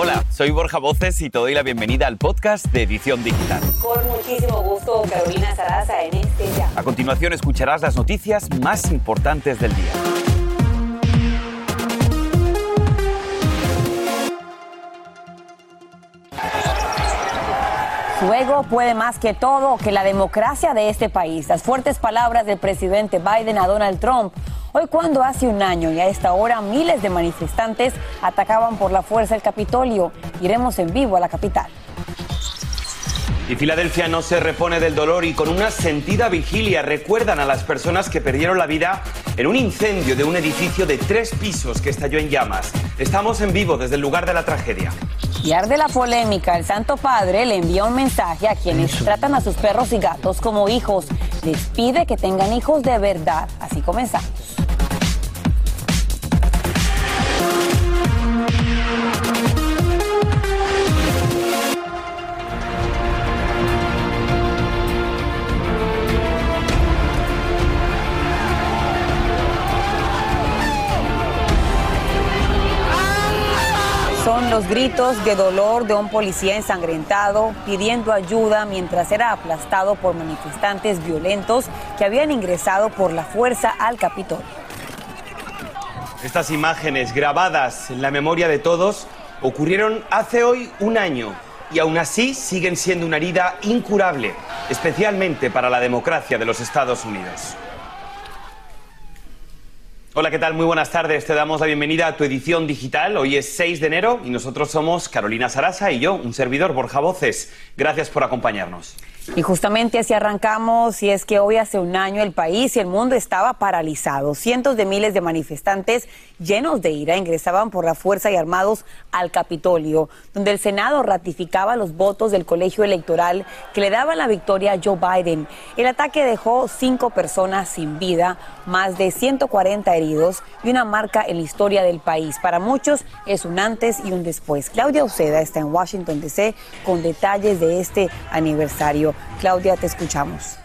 Hola, soy Borja Voces y te doy la bienvenida al podcast de Edición Digital. Con muchísimo gusto, Carolina Sarasa en este ya. A continuación escucharás las noticias más importantes del día. Su ego puede más que todo que la democracia de este país. Las fuertes palabras del presidente Biden a Donald Trump. Hoy cuando hace un año y a esta hora miles de manifestantes atacaban por la fuerza el Capitolio. Iremos en vivo a la capital. Y Filadelfia no se repone del dolor y con una sentida vigilia recuerdan a las personas que perdieron la vida en un incendio de un edificio de tres pisos que estalló en llamas. Estamos en vivo desde el lugar de la tragedia. Y arde la polémica, el Santo Padre le envía un mensaje a quienes tratan a sus perros y gatos como hijos. Les pide que tengan hijos de verdad. Así comenzamos. Son los gritos de dolor de un policía ensangrentado pidiendo ayuda mientras era aplastado por manifestantes violentos que habían ingresado por la fuerza al Capitolio. Estas imágenes grabadas en la memoria de todos ocurrieron hace hoy un año y aún así siguen siendo una herida incurable, especialmente para la democracia de los Estados Unidos. Hola, ¿qué tal? Muy buenas tardes. Te damos la bienvenida a tu edición digital. Hoy es 6 de enero y nosotros somos Carolina Sarasa y yo, un servidor, Borja Voces. Gracias por acompañarnos. Y justamente así arrancamos, y es que hoy hace un año el país y el mundo estaba paralizado. Cientos de miles de manifestantes llenos de ira ingresaban por la fuerza y armados al Capitolio, donde el Senado ratificaba los votos del colegio electoral que le daban la victoria a Joe Biden. El ataque dejó cinco personas sin vida, más de 140 heridos y una marca en la historia del país. Para muchos es un antes y un después. Claudia Uceda está en Washington, D.C. con detalles de este aniversario. Claudia, te escuchamos.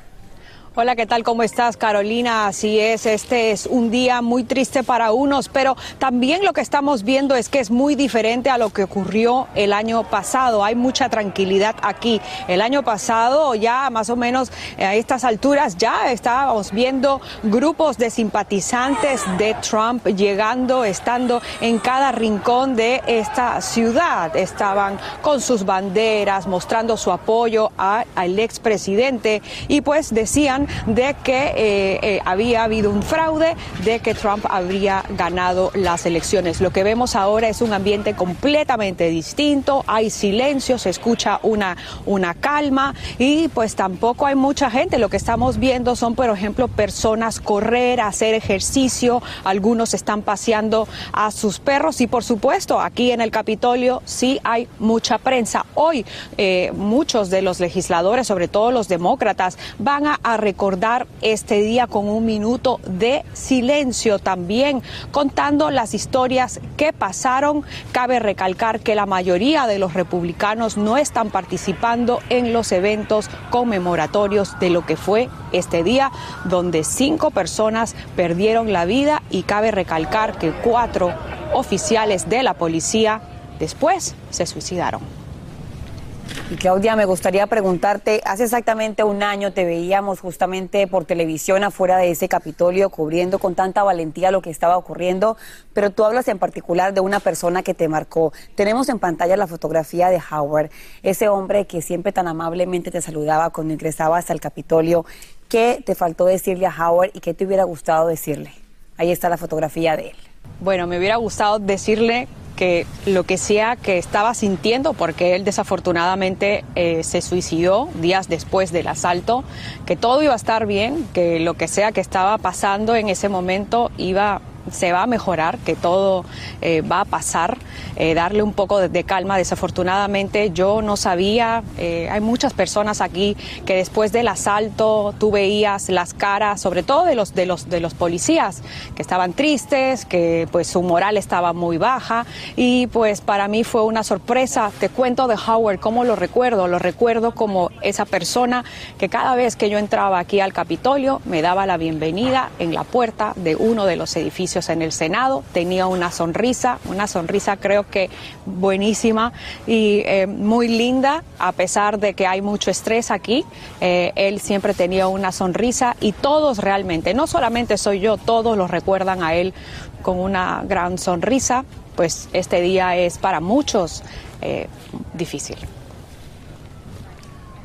Hola, ¿qué tal? ¿Cómo estás, Carolina? Así es, este es un día muy triste para unos, pero también lo que estamos viendo es que es muy diferente a lo que ocurrió el año pasado. Hay mucha tranquilidad aquí. El año pasado, ya más o menos a estas alturas, ya estábamos viendo grupos de simpatizantes de Trump llegando, estando en cada rincón de esta ciudad. Estaban con sus banderas, mostrando su apoyo al expresidente y pues decían de que eh, eh, había habido un fraude, de que Trump habría ganado las elecciones. Lo que vemos ahora es un ambiente completamente distinto, hay silencio, se escucha una, una calma y pues tampoco hay mucha gente. Lo que estamos viendo son, por ejemplo, personas correr, hacer ejercicio, algunos están paseando a sus perros y por supuesto aquí en el Capitolio sí hay mucha prensa. Hoy eh, muchos de los legisladores, sobre todo los demócratas, van a, a recordar este día con un minuto de silencio también, contando las historias que pasaron. Cabe recalcar que la mayoría de los republicanos no están participando en los eventos conmemoratorios de lo que fue este día, donde cinco personas perdieron la vida y cabe recalcar que cuatro oficiales de la policía después se suicidaron. Y Claudia, me gustaría preguntarte, hace exactamente un año te veíamos justamente por televisión afuera de ese Capitolio cubriendo con tanta valentía lo que estaba ocurriendo, pero tú hablas en particular de una persona que te marcó. Tenemos en pantalla la fotografía de Howard, ese hombre que siempre tan amablemente te saludaba cuando ingresabas al Capitolio. ¿Qué te faltó decirle a Howard y qué te hubiera gustado decirle? Ahí está la fotografía de él. Bueno, me hubiera gustado decirle que lo que sea que estaba sintiendo, porque él desafortunadamente eh, se suicidó días después del asalto, que todo iba a estar bien, que lo que sea que estaba pasando en ese momento iba se va a mejorar, que todo eh, va a pasar, eh, darle un poco de, calma. Desafortunadamente yo no sabía, eh, hay muchas personas aquí que después del asalto tú veías las caras, sobre todo de los, de los, de los policías, que estaban tristes, que pues su moral estaba muy baja y pues para mí fue una sorpresa. Te cuento de Howard, ¿cómo lo recuerdo? Lo recuerdo como esa persona que cada vez que yo entraba aquí al Capitolio me daba la bienvenida en la puerta de uno de los edificios en el Senado, tenía una sonrisa, una sonrisa creo que buenísima y eh, muy linda, a pesar de que hay mucho estrés aquí, eh, él siempre tenía una sonrisa y todos realmente, no solamente soy yo, todos lo recuerdan a él con una gran sonrisa, pues este día es para muchos eh, difícil.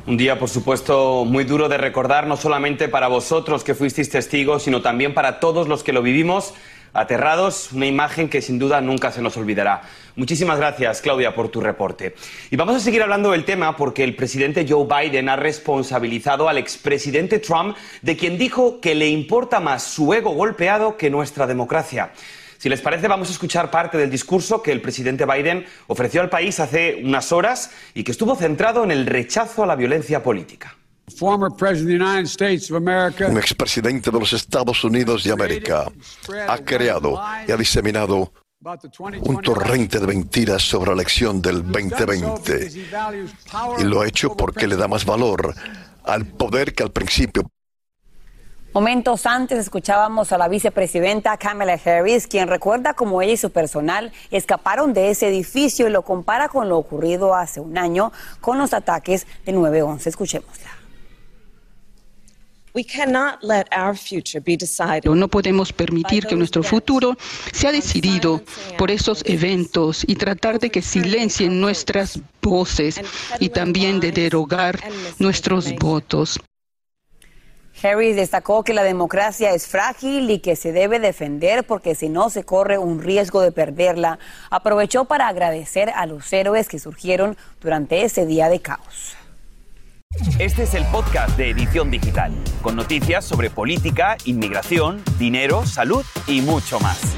Un día, por supuesto, muy duro de recordar, no solamente para vosotros que fuisteis testigos, sino también para todos los que lo vivimos aterrados, una imagen que sin duda nunca se nos olvidará. Muchísimas gracias, Claudia, por tu reporte. Y vamos a seguir hablando del tema porque el presidente Joe Biden ha responsabilizado al expresidente Trump de quien dijo que le importa más su ego golpeado que nuestra democracia. Si les parece, vamos a escuchar parte del discurso que el presidente Biden ofreció al país hace unas horas y que estuvo centrado en el rechazo a la violencia política. Un expresidente de los Estados Unidos de América. Ha creado y ha diseminado un torrente de mentiras sobre la elección del 2020 y lo ha hecho porque le da más valor al poder que al principio. Momentos antes escuchábamos a la vicepresidenta Kamala Harris, quien recuerda cómo ella y su personal escaparon de ese edificio y lo compara con lo ocurrido hace un año con los ataques de 9-11. Escuchémosla. No podemos permitir que nuestro futuro sea decidido por esos eventos y tratar de que silencien nuestras voces y también de derogar nuestros votos. Harris destacó que la democracia es frágil y que se debe defender porque si no se corre un riesgo de perderla. Aprovechó para agradecer a los héroes que surgieron durante ese día de caos. Este es el podcast de Edición Digital, con noticias sobre política, inmigración, dinero, salud y mucho más.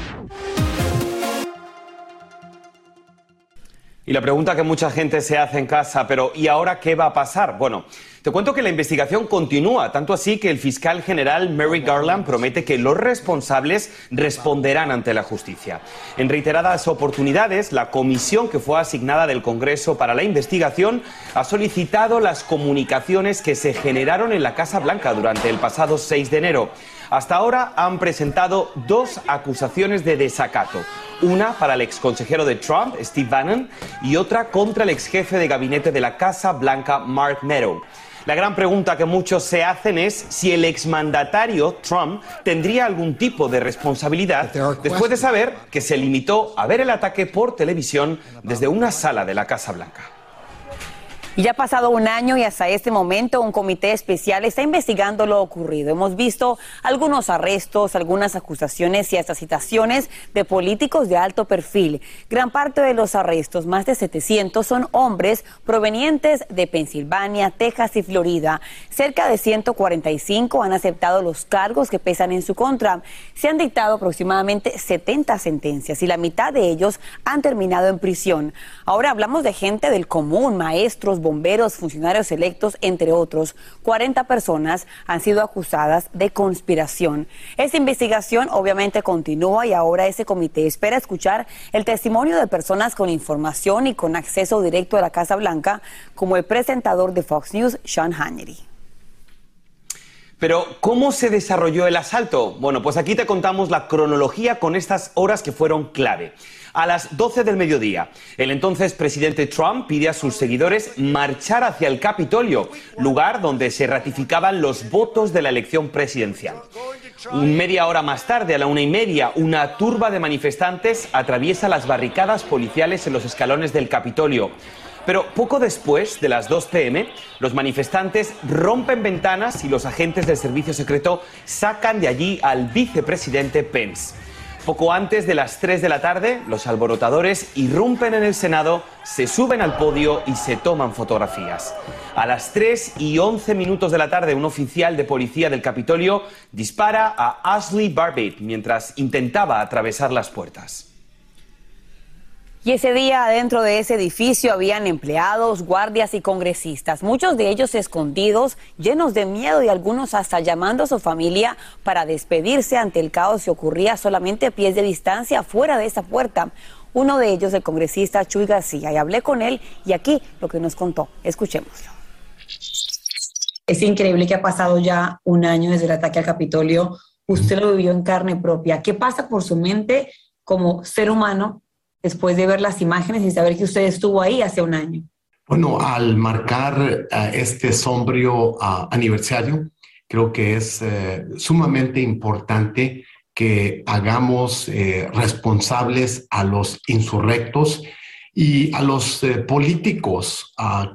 Y la pregunta que mucha gente se hace en casa, pero ¿y ahora qué va a pasar? Bueno, te cuento que la investigación continúa, tanto así que el fiscal general Mary Garland promete que los responsables responderán ante la justicia. En reiteradas oportunidades, la comisión que fue asignada del Congreso para la investigación ha solicitado las comunicaciones que se generaron en la Casa Blanca durante el pasado 6 de enero. Hasta ahora han presentado dos acusaciones de desacato. Una para el exconsejero de Trump, Steve Bannon, y otra contra el exjefe de gabinete de la Casa Blanca, Mark Meadow. La gran pregunta que muchos se hacen es si el exmandatario Trump tendría algún tipo de responsabilidad después de saber que se limitó a ver el ataque por televisión desde una sala de la Casa Blanca. Ya ha pasado un año y hasta este momento un comité especial está investigando lo ocurrido. Hemos visto algunos arrestos, algunas acusaciones y hasta citaciones de políticos de alto perfil. Gran parte de los arrestos, más de 700, son hombres provenientes de Pensilvania, Texas y Florida. Cerca de 145 han aceptado los cargos que pesan en su contra. Se han dictado aproximadamente 70 sentencias y la mitad de ellos han terminado en prisión. Ahora hablamos de gente del común, maestros, bomberos, funcionarios electos, entre otros. 40 personas han sido acusadas de conspiración. Esta investigación obviamente continúa y ahora ese comité espera escuchar el testimonio de personas con información y con acceso directo a la Casa Blanca, como el presentador de Fox News, Sean Hannity. Pero, ¿cómo se desarrolló el asalto? Bueno, pues aquí te contamos la cronología con estas horas que fueron clave. A las 12 del mediodía, el entonces presidente Trump pide a sus seguidores marchar hacia el Capitolio, lugar donde se ratificaban los votos de la elección presidencial. Media hora más tarde, a la una y media, una turba de manifestantes atraviesa las barricadas policiales en los escalones del Capitolio. Pero poco después de las 2 pm, los manifestantes rompen ventanas y los agentes del servicio secreto sacan de allí al vicepresidente Pence. Poco antes de las 3 de la tarde, los alborotadores irrumpen en el Senado, se suben al podio y se toman fotografías. A las 3 y 11 minutos de la tarde, un oficial de policía del Capitolio dispara a Ashley Barbate mientras intentaba atravesar las puertas. Y ese día dentro de ese edificio habían empleados, guardias y congresistas, muchos de ellos escondidos, llenos de miedo y algunos hasta llamando a su familia para despedirse ante el caos que ocurría solamente a pies de distancia fuera de esa puerta. Uno de ellos, el congresista Chuy García, y hablé con él y aquí lo que nos contó. Escuchémoslo. Es increíble que ha pasado ya un año desde el ataque al Capitolio Usted lo vivió en carne propia. ¿Qué pasa por su mente como ser humano después de ver las imágenes y saber que usted estuvo ahí hace un año? Bueno, al marcar uh, este sombrío uh, aniversario, creo que es uh, sumamente importante que hagamos eh, responsables a los insurrectos y a los eh, políticos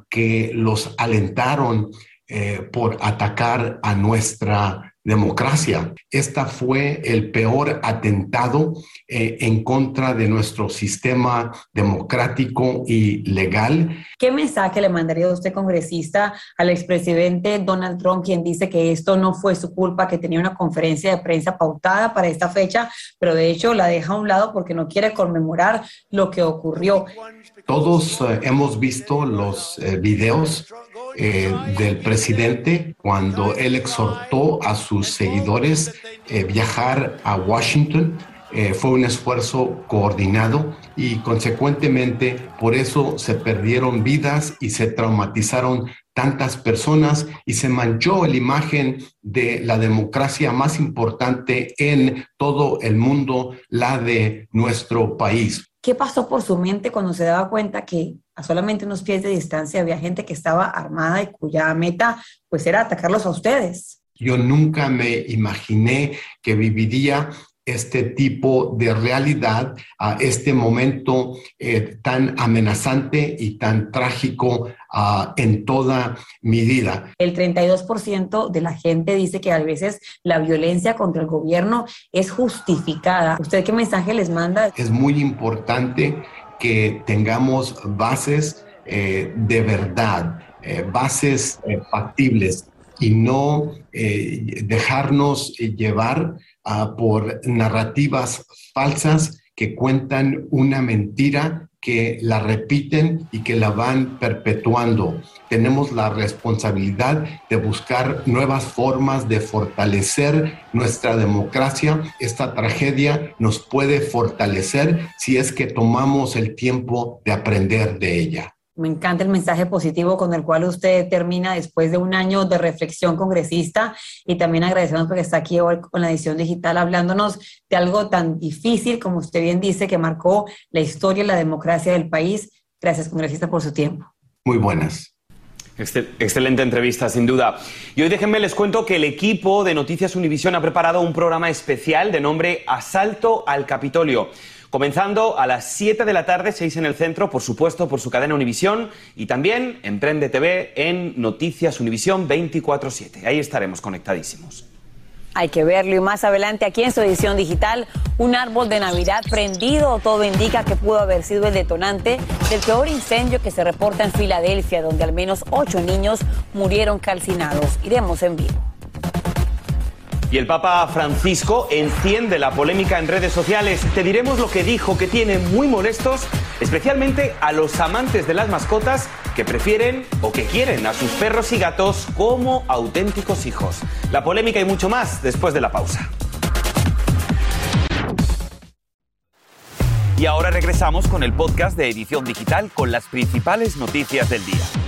que los alentaron eh, por atacar a nuestra democracia. Esta fue el peor atentado eh, en contra de nuestro sistema democrático y legal. ¿Qué mensaje le mandaría usted, congresista, al expresidente Donald Trump, quien dice que esto no fue su culpa, que tenía una conferencia de prensa pautada para esta fecha, pero de hecho la deja a un lado porque no quiere conmemorar lo que ocurrió? Todos eh, hemos visto los eh, videos eh, del presidente cuando él exhortó a sus seguidores eh, viajar a Washington. Eh, fue un esfuerzo coordinado y consecuentemente por eso se perdieron vidas y se traumatizaron tantas personas y se manchó la imagen de la democracia más importante en todo el mundo, la de nuestro país. ¿Qué pasó por su mente cuando se daba cuenta que a solamente unos pies de distancia había gente que estaba armada y cuya meta pues era atacarlos a ustedes? Yo nunca me imaginé que viviría este tipo de realidad a este momento eh, tan amenazante y tan trágico uh, en toda mi vida. El 32% de la gente dice que a veces la violencia contra el gobierno es justificada. ¿Usted qué mensaje les manda? Es muy importante que tengamos bases eh, de verdad, eh, bases factibles y no dejarnos llevar uh, por narrativas falsas que cuentan una mentira, que la repiten y que la van perpetuando. Tenemos la responsabilidad de buscar nuevas formas de fortalecer nuestra democracia. Esta tragedia nos puede fortalecer si es que tomamos el tiempo de aprender de ella. Me encanta el mensaje positivo con el cual usted termina después de un año de reflexión congresista y también agradecemos porque está aquí hoy con la edición digital hablándonos de algo tan difícil como usted bien dice que marcó la historia y la democracia del país. Gracias, congresista, por su tiempo. Muy buenas. Excelente entrevista, sin duda. Y hoy déjenme les cuento que el equipo de Noticias Univisión ha preparado un programa especial de nombre Asalto al Capitolio comenzando a las 7 de la tarde, 6 en el centro, por supuesto, por su cadena Univisión y también en Prende TV en Noticias Univisión 24-7. Ahí estaremos conectadísimos. Hay que verlo y más adelante aquí en su edición digital, un árbol de Navidad prendido. Todo indica que pudo haber sido el detonante del peor incendio que se reporta en Filadelfia, donde al menos ocho niños murieron calcinados. Iremos en vivo. Y el Papa Francisco enciende la polémica en redes sociales. Te diremos lo que dijo que tiene muy molestos, especialmente a los amantes de las mascotas que prefieren o que quieren a sus perros y gatos como auténticos hijos. La polémica y mucho más después de la pausa. Y ahora regresamos con el podcast de Edición Digital con las principales noticias del día.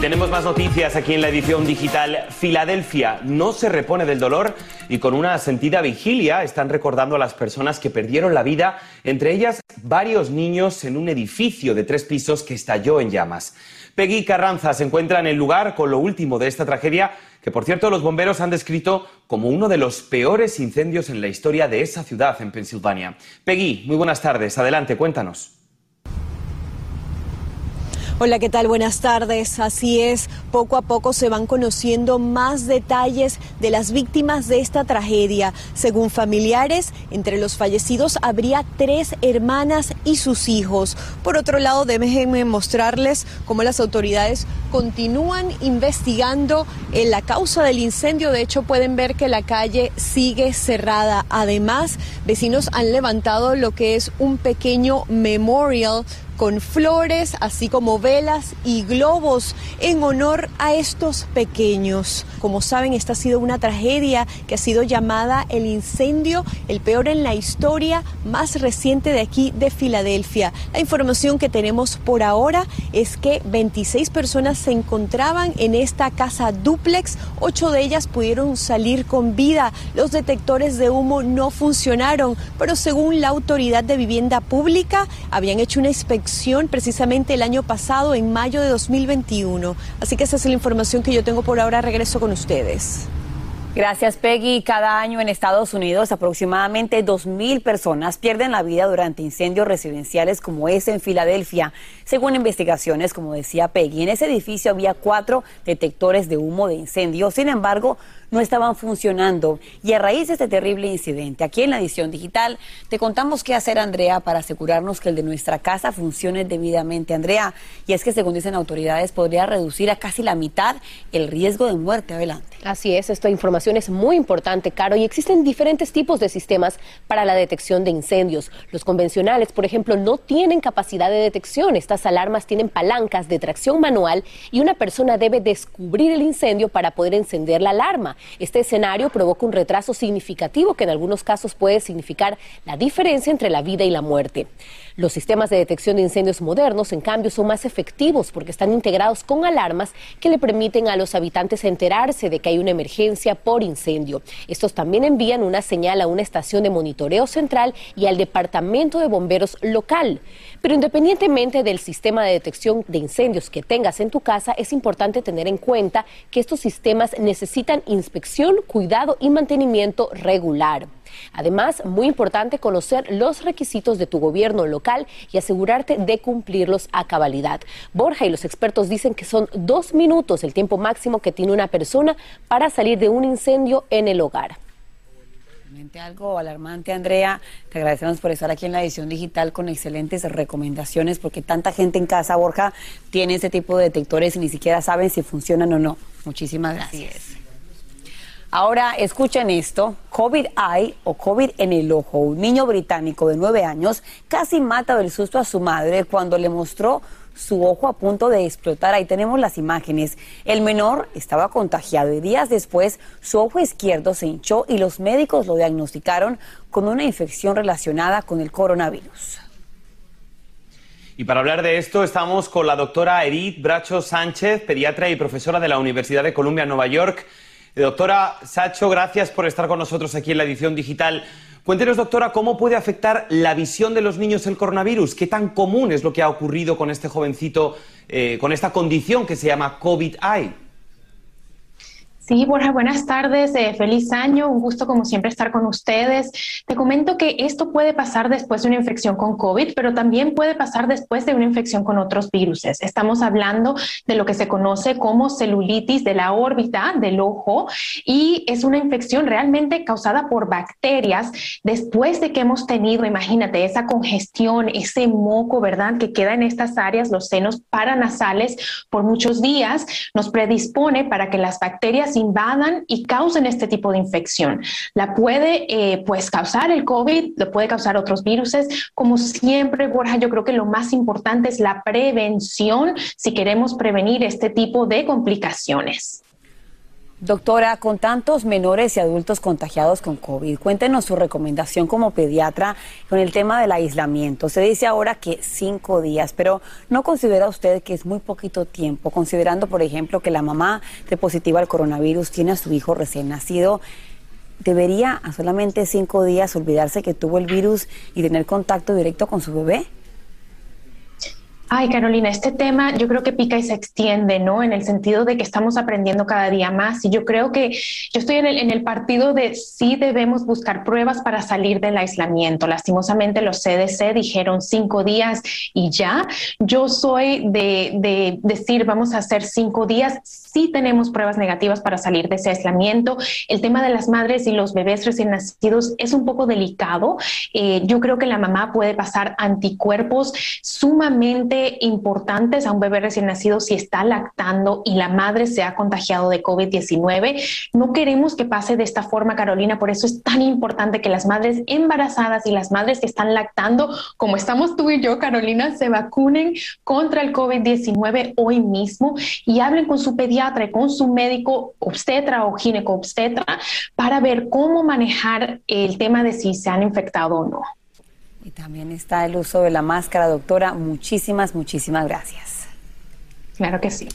Tenemos más noticias aquí en la edición digital. Filadelfia no se repone del dolor y con una sentida vigilia están recordando a las personas que perdieron la vida, entre ellas varios niños en un edificio de tres pisos que estalló en llamas. Peggy Carranza se encuentra en el lugar con lo último de esta tragedia, que por cierto los bomberos han descrito como uno de los peores incendios en la historia de esa ciudad en Pensilvania. Peggy, muy buenas tardes. Adelante, cuéntanos. Hola, ¿qué tal? Buenas tardes. Así es, poco a poco se van conociendo más detalles de las víctimas de esta tragedia. Según familiares, entre los fallecidos habría tres hermanas y sus hijos. Por otro lado, déjenme mostrarles cómo las autoridades continúan investigando en la causa del incendio. De hecho, pueden ver que la calle sigue cerrada. Además, vecinos han levantado lo que es un pequeño memorial con flores, así como velas y globos en honor a estos pequeños. Como saben, esta ha sido una tragedia que ha sido llamada el incendio, el peor en la historia más reciente de aquí de Filadelfia. La información que tenemos por ahora es que 26 personas se encontraban en esta casa duplex, ocho de ellas pudieron salir con vida. Los detectores de humo no funcionaron, pero según la autoridad de vivienda pública, habían hecho una inspección precisamente el año pasado, en mayo de 2021. Así que esa es la información que yo tengo por ahora. Regreso con ustedes. Gracias, Peggy. Cada año en Estados Unidos aproximadamente 2.000 personas pierden la vida durante incendios residenciales como ese en Filadelfia. Según investigaciones, como decía Peggy, en ese edificio había cuatro detectores de humo de incendio. Sin embargo, no estaban funcionando. Y a raíz de este terrible incidente, aquí en la edición digital, te contamos qué hacer, Andrea, para asegurarnos que el de nuestra casa funcione debidamente. Andrea, y es que según dicen autoridades, podría reducir a casi la mitad el riesgo de muerte. Adelante. Así es, esta información es muy importante, Caro, y existen diferentes tipos de sistemas para la detección de incendios. Los convencionales, por ejemplo, no tienen capacidad de detección. Estas alarmas tienen palancas de tracción manual y una persona debe descubrir el incendio para poder encender la alarma. Este escenario provoca un retraso significativo que en algunos casos puede significar la diferencia entre la vida y la muerte. Los sistemas de detección de incendios modernos, en cambio, son más efectivos porque están integrados con alarmas que le permiten a los habitantes enterarse de que hay una emergencia por incendio. Estos también envían una señal a una estación de monitoreo central y al departamento de bomberos local. Pero independientemente del sistema de detección de incendios que tengas en tu casa, es importante tener en cuenta que estos sistemas necesitan inspección, cuidado y mantenimiento regular. Además, muy importante conocer los requisitos de tu gobierno local y asegurarte de cumplirlos a cabalidad. Borja y los expertos dicen que son dos minutos el tiempo máximo que tiene una persona para salir de un incendio en el hogar. Algo alarmante, Andrea. Te agradecemos por estar aquí en la edición digital con excelentes recomendaciones, porque tanta gente en casa, Borja, tiene ese tipo de detectores y ni siquiera saben si funcionan o no. Muchísimas gracias. Ahora escuchen esto, COVID-Eye o COVID en el ojo. Un niño británico de nueve años casi mata del susto a su madre cuando le mostró su ojo a punto de explotar. Ahí tenemos las imágenes. El menor estaba contagiado y días después su ojo izquierdo se hinchó y los médicos lo diagnosticaron con una infección relacionada con el coronavirus. Y para hablar de esto estamos con la doctora Edith Bracho Sánchez, pediatra y profesora de la Universidad de Columbia, Nueva York. Doctora Sacho, gracias por estar con nosotros aquí en la edición digital. Cuéntenos, doctora, cómo puede afectar la visión de los niños el coronavirus. ¿Qué tan común es lo que ha ocurrido con este jovencito, eh, con esta condición que se llama COVID-19? Sí, buenas tardes, eh, feliz año, un gusto como siempre estar con ustedes. Te comento que esto puede pasar después de una infección con COVID, pero también puede pasar después de una infección con otros virus. Estamos hablando de lo que se conoce como celulitis de la órbita del ojo y es una infección realmente causada por bacterias después de que hemos tenido, imagínate, esa congestión, ese moco, ¿verdad?, que queda en estas áreas, los senos paranasales por muchos días, nos predispone para que las bacterias invadan y causen este tipo de infección. La puede eh, pues causar el COVID, lo puede causar otros virus. Como siempre, Borja, yo creo que lo más importante es la prevención si queremos prevenir este tipo de complicaciones. Doctora, con tantos menores y adultos contagiados con COVID, cuéntenos su recomendación como pediatra con el tema del aislamiento. Se dice ahora que cinco días, pero ¿no considera usted que es muy poquito tiempo, considerando, por ejemplo, que la mamá de positiva al coronavirus tiene a su hijo recién nacido? ¿Debería a solamente cinco días olvidarse que tuvo el virus y tener contacto directo con su bebé? Ay, Carolina, este tema yo creo que pica y se extiende, ¿no? En el sentido de que estamos aprendiendo cada día más. Y yo creo que yo estoy en el, en el partido de sí debemos buscar pruebas para salir del aislamiento. Lastimosamente los CDC dijeron cinco días y ya. Yo soy de, de decir vamos a hacer cinco días. Sí tenemos pruebas negativas para salir de ese aislamiento. El tema de las madres y los bebés recién nacidos es un poco delicado. Eh, yo creo que la mamá puede pasar anticuerpos sumamente importantes a un bebé recién nacido si está lactando y la madre se ha contagiado de COVID-19. No queremos que pase de esta forma, Carolina, por eso es tan importante que las madres embarazadas y las madres que están lactando, como estamos tú y yo, Carolina, se vacunen contra el COVID-19 hoy mismo y hablen con su pediatra y con su médico obstetra o gineco obstetra para ver cómo manejar el tema de si se han infectado o no. Y también está el uso de la máscara, doctora. Muchísimas, muchísimas gracias. Claro que sí.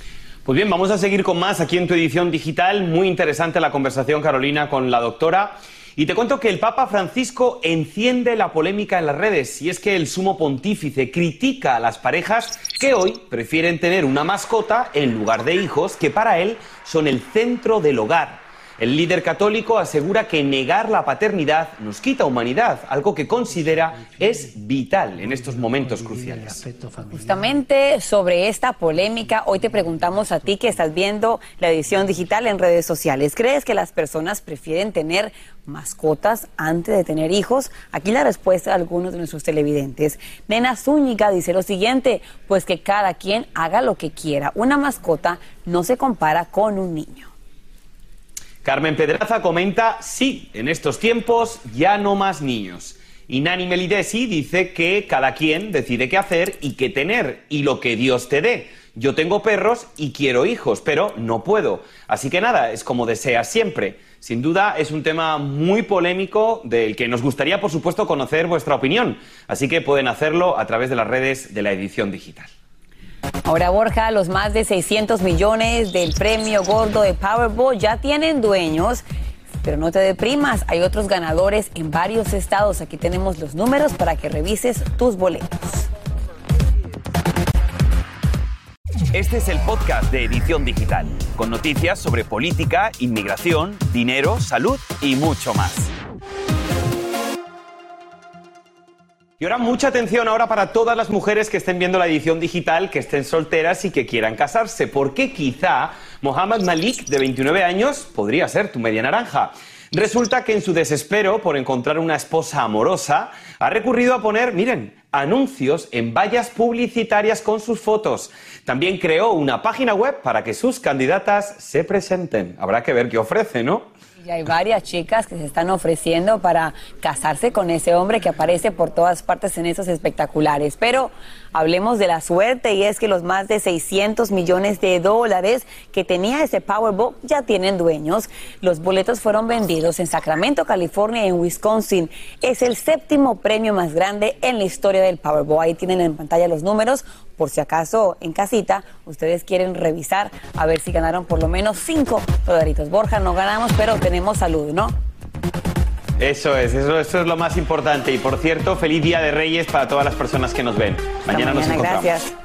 Pues bien, vamos a seguir con más aquí en tu edición digital. Muy interesante la conversación, Carolina, con la doctora. Y te cuento que el Papa Francisco enciende la polémica en las redes y es que el sumo pontífice critica a las parejas que hoy prefieren tener una mascota en lugar de hijos que para él son el centro del hogar. El líder católico asegura que negar la paternidad nos quita humanidad, algo que considera es vital en estos momentos cruciales. Justamente sobre esta polémica, hoy te preguntamos a ti que estás viendo la edición digital en redes sociales. ¿Crees que las personas prefieren tener mascotas antes de tener hijos? Aquí la respuesta de algunos de nuestros televidentes. Nena Zúñiga dice lo siguiente, pues que cada quien haga lo que quiera. Una mascota no se compara con un niño. Carmen Pedraza comenta, sí, en estos tiempos ya no más niños. Y Nani Melidesi dice que cada quien decide qué hacer y qué tener, y lo que Dios te dé. Yo tengo perros y quiero hijos, pero no puedo. Así que nada, es como deseas siempre. Sin duda es un tema muy polémico del que nos gustaría, por supuesto, conocer vuestra opinión. Así que pueden hacerlo a través de las redes de la edición digital. Ahora, Borja, los más de 600 millones del premio gordo de Powerball ya tienen dueños. Pero no te deprimas, hay otros ganadores en varios estados. Aquí tenemos los números para que revises tus boletos. Este es el podcast de Edición Digital, con noticias sobre política, inmigración, dinero, salud y mucho más. Y ahora mucha atención ahora para todas las mujeres que estén viendo la edición digital, que estén solteras y que quieran casarse, porque quizá Mohamed Malik, de 29 años, podría ser tu media naranja. Resulta que en su desespero por encontrar una esposa amorosa, ha recurrido a poner, miren, anuncios en vallas publicitarias con sus fotos. También creó una página web para que sus candidatas se presenten. Habrá que ver qué ofrece, ¿no? Y hay varias chicas que se están ofreciendo para casarse con ese hombre que aparece por todas partes en esos espectaculares. Pero hablemos de la suerte y es que los más de 600 millones de dólares que tenía ese Powerball ya tienen dueños. Los boletos fueron vendidos en Sacramento, California y en Wisconsin. Es el séptimo premio más grande en la historia del Powerball. Ahí tienen en pantalla los números por si acaso en casita ustedes quieren revisar a ver si ganaron por lo menos cinco dolaritos. Borja, no ganamos, pero tenemos salud, ¿no? Eso es, eso, es lo más importante. Y por cierto, feliz Día de Reyes para todas las personas que nos ven. Mañana, nos encontramos. Gracias.